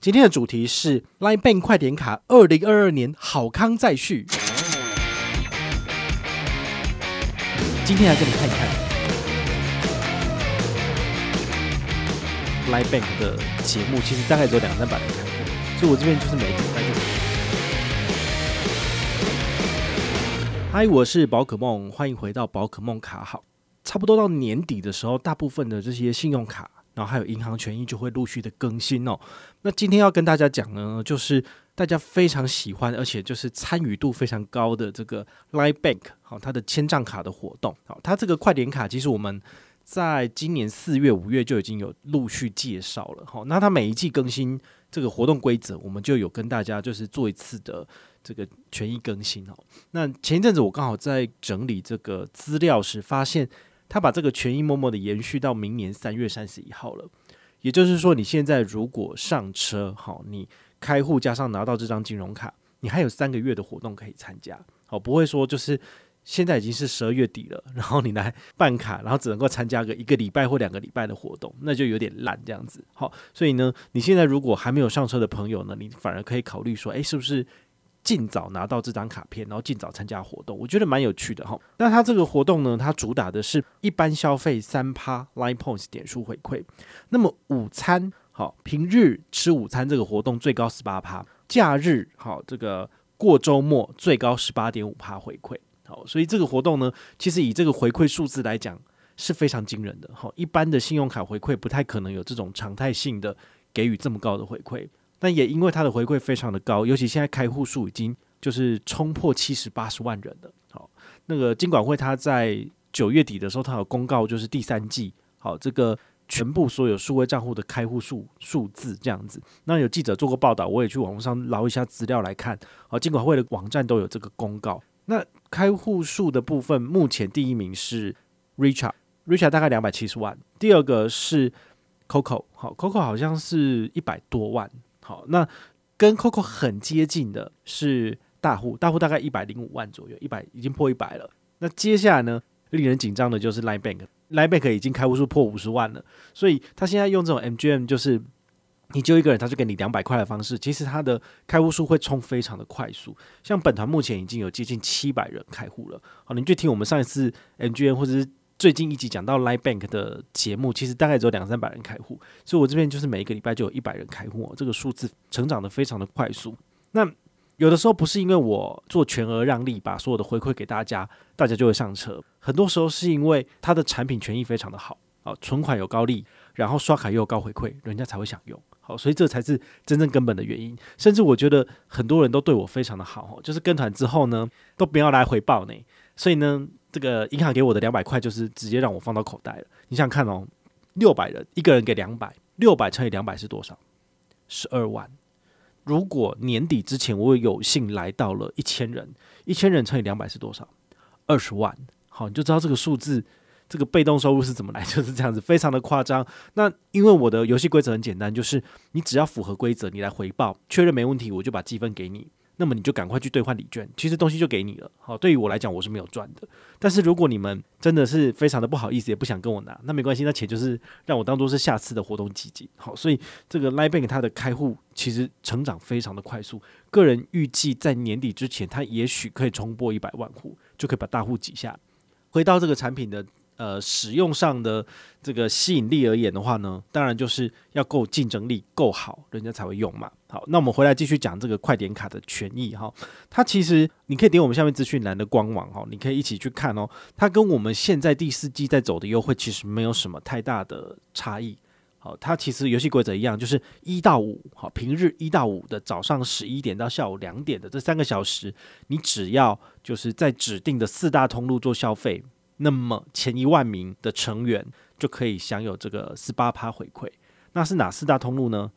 今天的主题是 LINE Bank 快点卡，二零二二年好康再续。今天来给你看一看 LINE Bank 的节目，其实大概只有两三百人看过，所以我这边就是每一个礼拜就。嗨，我是宝可梦，欢迎回到宝可梦卡好。差不多到年底的时候，大部分的这些信用卡。然后还有银行权益就会陆续的更新哦。那今天要跟大家讲呢，就是大家非常喜欢，而且就是参与度非常高的这个 LINE Bank 好，它的签账卡的活动好，它这个快点卡其实我们在今年四月、五月就已经有陆续介绍了好。那它每一季更新这个活动规则，我们就有跟大家就是做一次的这个权益更新哦。那前一阵子我刚好在整理这个资料时发现。他把这个权益默默的延续到明年三月三十一号了，也就是说，你现在如果上车，好，你开户加上拿到这张金融卡，你还有三个月的活动可以参加，好，不会说就是现在已经是十二月底了，然后你来办卡，然后只能够参加个一个礼拜或两个礼拜的活动，那就有点烂这样子，好，所以呢，你现在如果还没有上车的朋友呢，你反而可以考虑说，诶，是不是？尽早拿到这张卡片，然后尽早参加活动，我觉得蛮有趣的哈。那它这个活动呢，它主打的是一般消费三趴 Line Points 点数回馈。那么午餐好，平日吃午餐这个活动最高十八趴，假日好，这个过周末最高十八点五趴回馈。好，所以这个活动呢，其实以这个回馈数字来讲是非常惊人的哈。一般的信用卡回馈不太可能有这种常态性的给予这么高的回馈。但也因为它的回馈非常的高，尤其现在开户数已经就是冲破七十八十万人了。好，那个金管会它在九月底的时候，它有公告，就是第三季好这个全部所有数位账户的开户数数字这样子。那有记者做过报道，我也去网络上捞一下资料来看。好，金管会的网站都有这个公告。那开户数的部分，目前第一名是 Richard，Richard 大概两百七十万。第二个是 Coco，好，Coco 好像是一百多万。好，那跟 Coco 很接近的是大户，大户大概一百零五万左右，一百已经破一百了。那接下来呢，令人紧张的就是 Line Bank，Line Bank 已经开户数破五十万了，所以他现在用这种 MGM，就是你就一个人，他就给你两百块的方式，其实他的开户数会冲非常的快速。像本团目前已经有接近七百人开户了，好，你就听我们上一次 MGM 或者是。最近一集讲到 LINE Bank 的节目，其实大概只有两三百人开户，所以我这边就是每一个礼拜就有一百人开户，这个数字成长得非常的快速。那有的时候不是因为我做全额让利，把所有的回馈给大家，大家就会上车。很多时候是因为它的产品权益非常的好，啊，存款有高利，然后刷卡又有高回馈，人家才会想用。好，所以这才是真正根本的原因。甚至我觉得很多人都对我非常的好，就是跟团之后呢，都不要来回报呢。所以呢。这个银行给我的两百块，就是直接让我放到口袋了。你想看哦，六百人，一个人给两百，六百乘以两百是多少？十二万。如果年底之前我有幸来到了一千人，一千人乘以两百是多少？二十万。好，你就知道这个数字，这个被动收入是怎么来，就是这样子，非常的夸张。那因为我的游戏规则很简单，就是你只要符合规则，你来回报，确认没问题，我就把积分给你。那么你就赶快去兑换礼券，其实东西就给你了。好，对于我来讲，我是没有赚的。但是如果你们真的是非常的不好意思，也不想跟我拿，那没关系，那钱就是让我当做是下次的活动基金。好，所以这个 LINE Bank 它的开户其实成长非常的快速，个人预计在年底之前，它也许可以冲破一百万户，就可以把大户挤下。回到这个产品的。呃，使用上的这个吸引力而言的话呢，当然就是要够竞争力够好，人家才会用嘛。好，那我们回来继续讲这个快点卡的权益哈。它其实你可以点我们下面资讯栏的官网哈，你可以一起去看哦。它跟我们现在第四季在走的优惠其实没有什么太大的差异。好，它其实游戏规则一样，就是一到五，好，平日一到五的早上十一点到下午两点的这三个小时，你只要就是在指定的四大通路做消费。那么前一万名的成员就可以享有这个十八趴回馈。那是哪四大通路呢？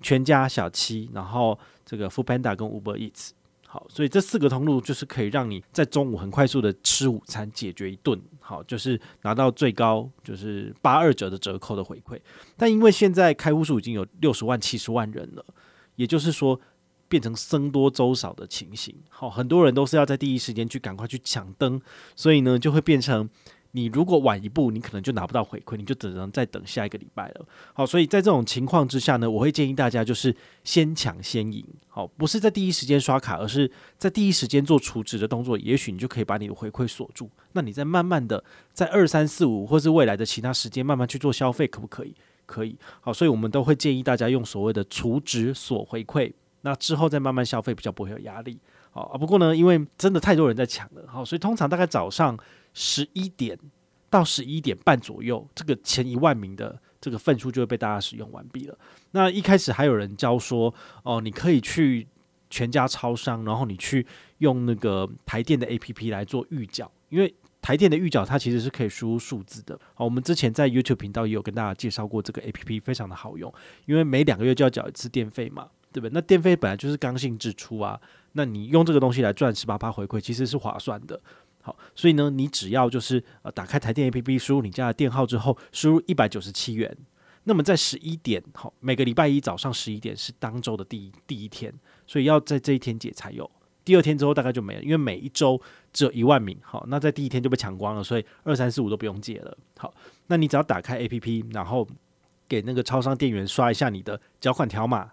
全家、小七，然后这个 Foodpanda 跟 Uber Eats。好，所以这四个通路就是可以让你在中午很快速的吃午餐，解决一顿。好，就是拿到最高就是八二折的折扣的回馈。但因为现在开户数已经有六十万、七十万人了，也就是说。变成僧多粥少的情形，好，很多人都是要在第一时间去赶快去抢灯，所以呢，就会变成你如果晚一步，你可能就拿不到回馈，你就只能再等下一个礼拜了。好，所以在这种情况之下呢，我会建议大家就是先抢先赢。好，不是在第一时间刷卡，而是在第一时间做储值的动作，也许你就可以把你的回馈锁住。那你再慢慢的在二三四五或是未来的其他时间慢慢去做消费，可不可以？可以。好，所以我们都会建议大家用所谓的储值锁回馈，那之后再慢慢消费，比较不会有压力。好啊，不过呢，因为真的太多人在抢了，好，所以通常大概早上。十一点到十一点半左右，这个前一万名的这个份数就会被大家使用完毕了。那一开始还有人教说，哦，你可以去全家超商，然后你去用那个台电的 APP 来做预缴，因为台电的预缴它其实是可以输入数字的。好，我们之前在 YouTube 频道也有跟大家介绍过这个 APP，非常的好用，因为每两个月就要缴一次电费嘛，对不对？那电费本来就是刚性支出啊，那你用这个东西来赚十八趴回馈，其实是划算的。好，所以呢，你只要就是呃打开台电 APP，输入你家的电号之后，输入一百九十七元，那么在十一点，好，每个礼拜一早上十一点是当周的第一第一天，所以要在这一天解才有，第二天之后大概就没了，因为每一周只有一万名，好，那在第一天就被抢光了，所以二三四五都不用解了。好，那你只要打开 APP，然后给那个超商店员刷一下你的缴款条码。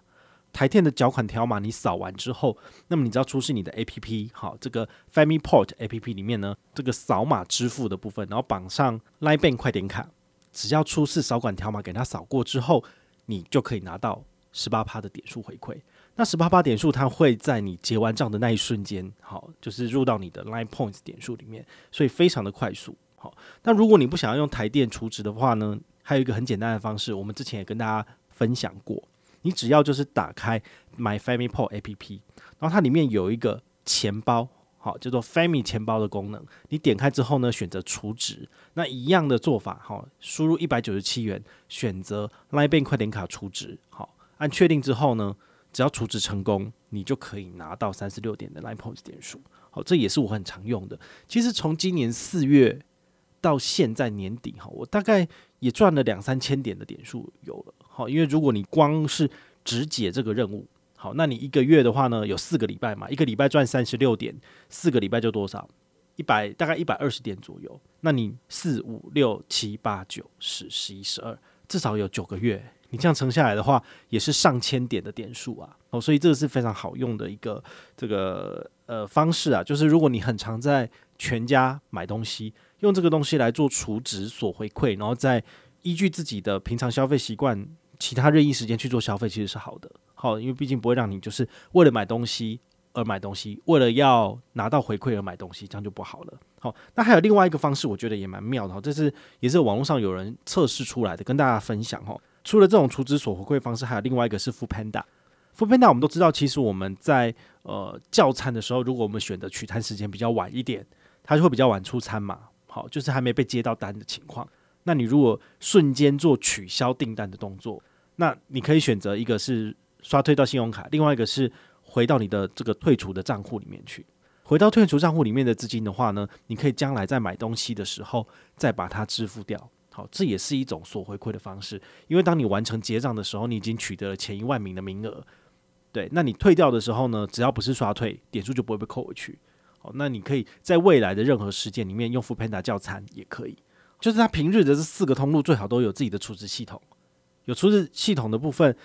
台电的缴款条码你扫完之后，那么你只要出示你的 APP，好，这个 FamilyPort APP 里面呢，这个扫码支付的部分，然后绑上 Line Bank 快点卡，只要出示扫管条码给他扫过之后，你就可以拿到十八趴的点数回馈。那十八趴点数它会在你结完账的那一瞬间，好，就是入到你的 Line Points 点数里面，所以非常的快速。好，那如果你不想要用台电储值的话呢，还有一个很简单的方式，我们之前也跟大家分享过。你只要就是打开 my family port APP，然后它里面有一个钱包，好，叫做 Family 钱包的功能。你点开之后呢，选择储值，那一样的做法，好，输入一百九十七元，选择 Line Bank 快点卡储值，好，按确定之后呢，只要储值成功，你就可以拿到三十六点的 Line Points 点数。好，这也是我很常用的。其实从今年四月到现在年底，哈，我大概也赚了两三千点的点数有了。好，因为如果你光是只解这个任务，好，那你一个月的话呢，有四个礼拜嘛，一个礼拜赚三十六点，四个礼拜就多少？一百，大概一百二十点左右。那你四五六七八九十十一十二，至少有九个月，你这样乘下来的话，也是上千点的点数啊。哦，所以这个是非常好用的一个这个呃方式啊，就是如果你很常在全家买东西，用这个东西来做储值所回馈，然后再依据自己的平常消费习惯。其他任意时间去做消费其实是好的，好，因为毕竟不会让你就是为了买东西而买东西，为了要拿到回馈而买东西，这样就不好了。好，那还有另外一个方式，我觉得也蛮妙的，哈这是也是网络上有人测试出来的，跟大家分享哈。除了这种储值所回馈方式，还有另外一个是付 Panda，。付 Panda，我们都知道，其实我们在呃叫餐的时候，如果我们选择取餐时间比较晚一点，它就会比较晚出餐嘛。好，就是还没被接到单的情况。那你如果瞬间做取消订单的动作，那你可以选择一个是刷退到信用卡，另外一个是回到你的这个退出的账户里面去。回到退出账户里面的资金的话呢，你可以将来在买东西的时候再把它支付掉。好，这也是一种所回馈的方式，因为当你完成结账的时候，你已经取得了前一万名的名额。对，那你退掉的时候呢，只要不是刷退，点数就不会被扣回去。好，那你可以在未来的任何时间里面用 f o o Panda 叫餐也可以。就是他平日的这四个通路最好都有自己的储值系统，有储值系统的部分，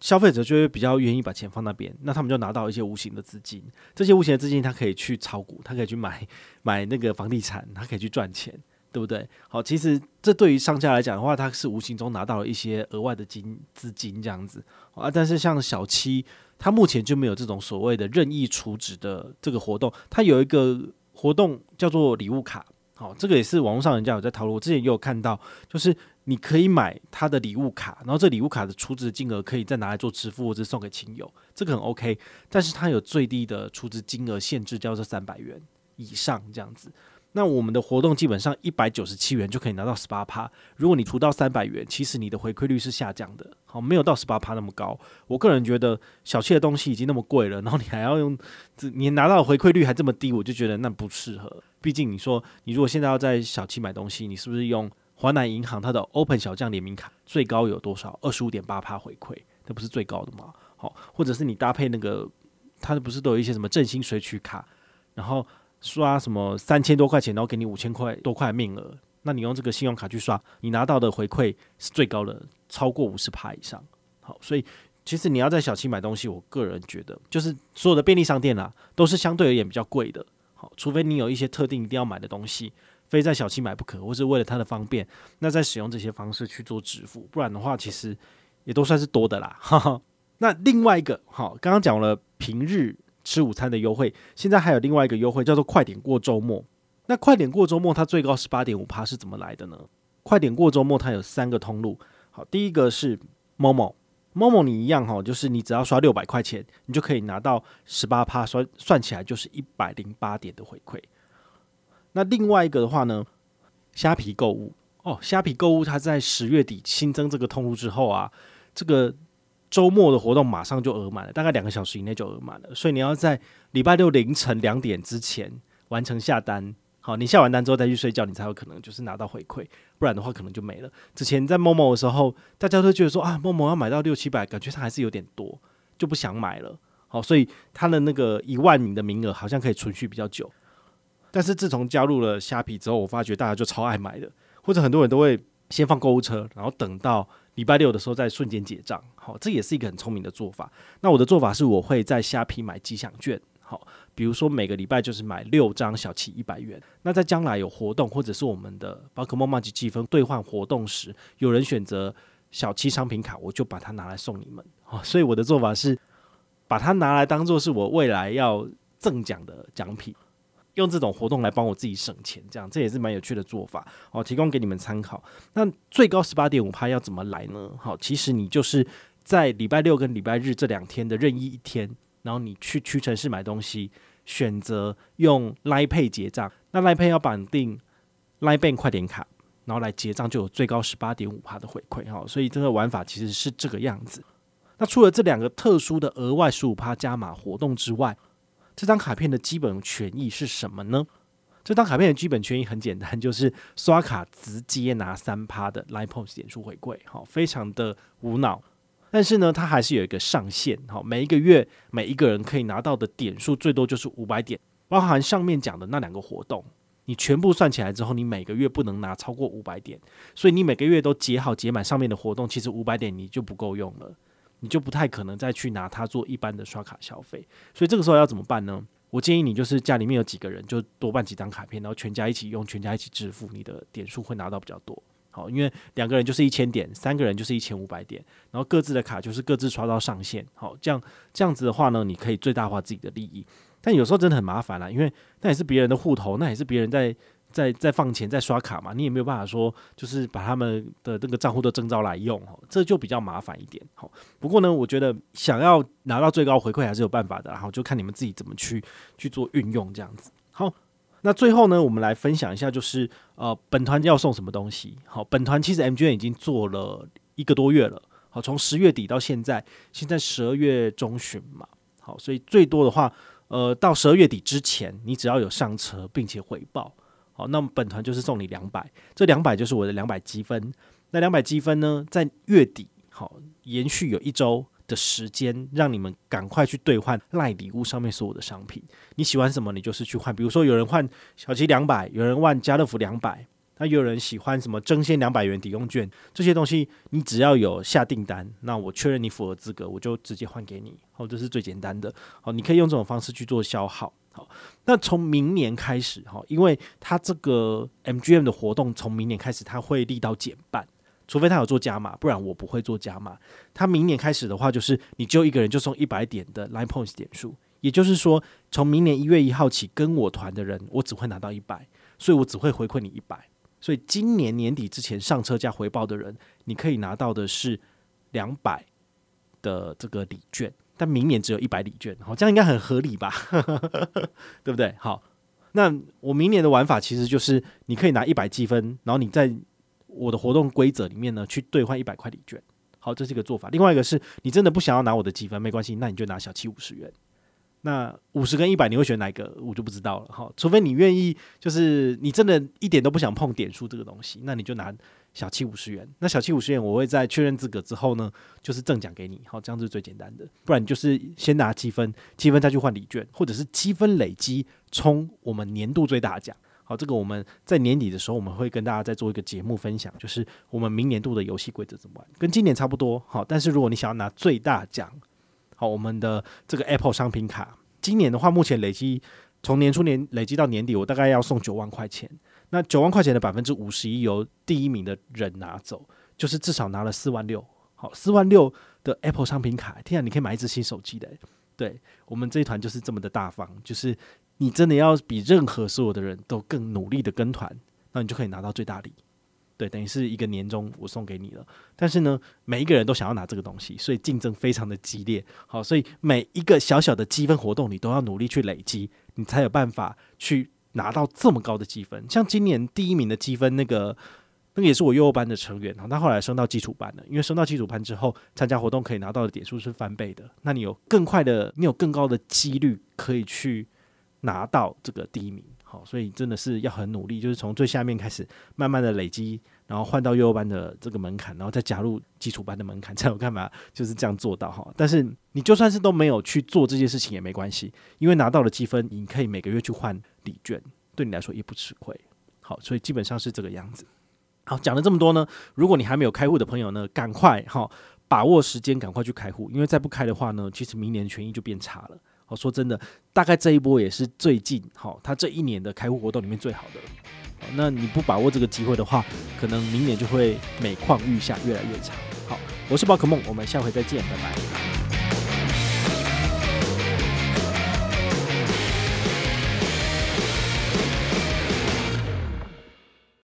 消费者就会比较愿意把钱放那边，那他们就拿到一些无形的资金，这些无形的资金他可以去炒股，他可以去买买那个房地产，他可以去赚钱，对不对？好，其实这对于商家来讲的话，他是无形中拿到了一些额外的金资金这样子啊。但是像小七，他目前就没有这种所谓的任意储值的这个活动，他有一个活动叫做礼物卡。好，这个也是网络上人家有在讨论。我之前也有看到，就是你可以买他的礼物卡，然后这礼物卡的储值金额可以再拿来做支付或者送给亲友，这个很 OK。但是它有最低的储值金额限制，叫做三百元以上这样子。那我们的活动基本上一百九十七元就可以拿到十八趴。如果你储到三百元，其实你的回馈率是下降的，好，没有到十八趴那么高。我个人觉得小气的东西已经那么贵了，然后你还要用，你拿到的回馈率还这么低，我就觉得那不适合。毕竟你说你如果现在要在小七买东西，你是不是用华南银行它的 Open 小将联名卡，最高有多少？二十五点八趴回馈，那不是最高的吗？好，或者是你搭配那个，它不是都有一些什么振兴随取卡，然后。刷什么三千多块钱，然后给你五千块多块的面额，那你用这个信用卡去刷，你拿到的回馈是最高的，超过五十趴以上。好，所以其实你要在小七买东西，我个人觉得就是所有的便利商店啊，都是相对而言比较贵的。除非你有一些特定一定要买的东西，非在小七买不可，或是为了它的方便，那再使用这些方式去做支付，不然的话，其实也都算是多的啦。哈哈。那另外一个，好，刚刚讲了平日吃午餐的优惠，现在还有另外一个优惠叫做快点过周末。那快点过周末，它最高是八点五趴，是怎么来的呢？快点过周末，它有三个通路。好，第一个是 MOMO，你一样哈，就是你只要刷六百块钱，你就可以拿到十八趴，算算起来就是一百零八点的回馈。那另外一个的话呢，虾皮购物哦，虾皮购物它在十月底新增这个通路之后啊，这个。周末的活动马上就额满了，大概两个小时以内就额满了，所以你要在礼拜六凌晨两点之前完成下单。好，你下完单之后再去睡觉，你才有可能就是拿到回馈，不然的话可能就没了。之前在 Momo 的时候，大家都觉得说啊，Momo 要买到六七百，感觉它还是有点多，就不想买了。好，所以它的那个一万名的名额好像可以存续比较久。但是自从加入了虾皮之后，我发觉大家就超爱买的，或者很多人都会先放购物车，然后等到。礼拜六的时候再瞬间结账，好，这也是一个很聪明的做法。那我的做法是，我会在虾皮买吉祥券，好，比如说每个礼拜就是买六张小七一百元。那在将来有活动或者是我们的宝可梦麻吉积分兑换活动时，有人选择小七商品卡，我就把它拿来送你们。好，所以我的做法是把它拿来当做是我未来要赠奖的奖品。用这种活动来帮我自己省钱，这样这也是蛮有趣的做法哦，提供给你们参考。那最高十八点五趴要怎么来呢？好，其实你就是在礼拜六跟礼拜日这两天的任意一天，然后你去屈臣氏买东西，选择用 Line Pay 结账。那 Line Pay 要绑定 Line Bank 快点卡，然后来结账就有最高十八点五趴的回馈哈。所以这个玩法其实是这个样子。那除了这两个特殊的额外十五趴加码活动之外，这张卡片的基本权益是什么呢？这张卡片的基本权益很简单，就是刷卡直接拿三趴的 Line Points 点数回馈，好，非常的无脑。但是呢，它还是有一个上限，好，每一个月每一个人可以拿到的点数最多就是五百点，包含上面讲的那两个活动，你全部算起来之后，你每个月不能拿超过五百点，所以你每个月都结好结满上面的活动，其实五百点你就不够用了。你就不太可能再去拿它做一般的刷卡消费，所以这个时候要怎么办呢？我建议你就是家里面有几个人，就多办几张卡片，然后全家一起用，全家一起支付，你的点数会拿到比较多。好，因为两个人就是一千点，三个人就是一千五百点，然后各自的卡就是各自刷到上限。好，这样这样子的话呢，你可以最大化自己的利益。但有时候真的很麻烦啦，因为那也是别人的户头，那也是别人在。在在放钱在刷卡嘛，你也没有办法说，就是把他们的这个账户都征召来用，这就比较麻烦一点。好，不过呢，我觉得想要拿到最高回馈还是有办法的，然后就看你们自己怎么去去做运用这样子。好，那最后呢，我们来分享一下，就是呃，本团要送什么东西？好，本团其实 MGM 已经做了一个多月了，好，从十月底到现在，现在十二月中旬嘛，好，所以最多的话，呃，到十二月底之前，你只要有上车并且回报。好，那么本团就是送你两百，这两百就是我的两百积分。那两百积分呢，在月底好延续有一周的时间，让你们赶快去兑换赖礼物上面所有的商品。你喜欢什么，你就是去换。比如说有人换小七两百，有人换家乐福两百，那有人喜欢什么争先两百元抵用券，这些东西你只要有下订单，那我确认你符合资格，我就直接换给你。好，这是最简单的。好，你可以用这种方式去做消耗。好，那从明年开始哈，因为它这个 MGM 的活动从明年开始，它会力道减半，除非他有做加码，不然我不会做加码。他明年开始的话，就是你就一个人就送一百点的 Line Points 点数，也就是说，从明年一月一号起跟我团的人，我只会拿到一百，所以我只会回馈你一百。所以今年年底之前上车加回报的人，你可以拿到的是两百的这个礼券。但明年只有一百礼券，好，这样应该很合理吧？对不对？好，那我明年的玩法其实就是你可以拿一百积分，然后你再我的活动规则里面呢去兑换一百块礼券。好，这是一个做法。另外一个是你真的不想要拿我的积分，没关系，那你就拿小七五十元。那五十跟一百你会选哪个？我就不知道了。好，除非你愿意，就是你真的一点都不想碰点数这个东西，那你就拿。小七五十元，那小七五十元，我会在确认资格之后呢，就是赠奖给你，好，这样是最简单的。不然你就是先拿积分，积分再去换礼券，或者是积分累积冲我们年度最大奖，好，这个我们在年底的时候，我们会跟大家再做一个节目分享，就是我们明年度的游戏规则怎么玩，跟今年差不多。好，但是如果你想要拿最大奖，好，我们的这个 Apple 商品卡，今年的话，目前累积从年初年累积到年底，我大概要送九万块钱。那九万块钱的百分之五十一由第一名的人拿走，就是至少拿了四万六。好，四万六的 Apple 商品卡，天啊，你可以买一支新手机的。对，我们这一团就是这么的大方，就是。你真的要比任何所有的人都更努力的跟团，那你就可以拿到最大礼，对，等于是一个年终我送给你了。但是呢，每一个人都想要拿这个东西，所以竞争非常的激烈。好，所以每一个小小的积分活动，你都要努力去累积，你才有办法去拿到这么高的积分。像今年第一名的积分，那个那个也是我幼儿班的成员，然后他后来升到基础班了，因为升到基础班之后，参加活动可以拿到的点数是翻倍的，那你有更快的，你有更高的几率可以去。拿到这个第一名，好，所以真的是要很努力，就是从最下面开始，慢慢的累积，然后换到幼儿班的这个门槛，然后再加入基础班的门槛，才有干嘛？就是这样做到哈。但是你就算是都没有去做这件事情也没关系，因为拿到了积分，你可以每个月去换礼券，对你来说也不吃亏。好，所以基本上是这个样子。好，讲了这么多呢，如果你还没有开户的朋友呢，赶快哈，把握时间，赶快去开户，因为再不开的话呢，其实明年的权益就变差了。好说真的，大概这一波也是最近好，他这一年的开户活动里面最好的。那你不把握这个机会的话，可能明年就会每况愈下，越来越差。好，我是宝可梦，我们下回再见，拜拜。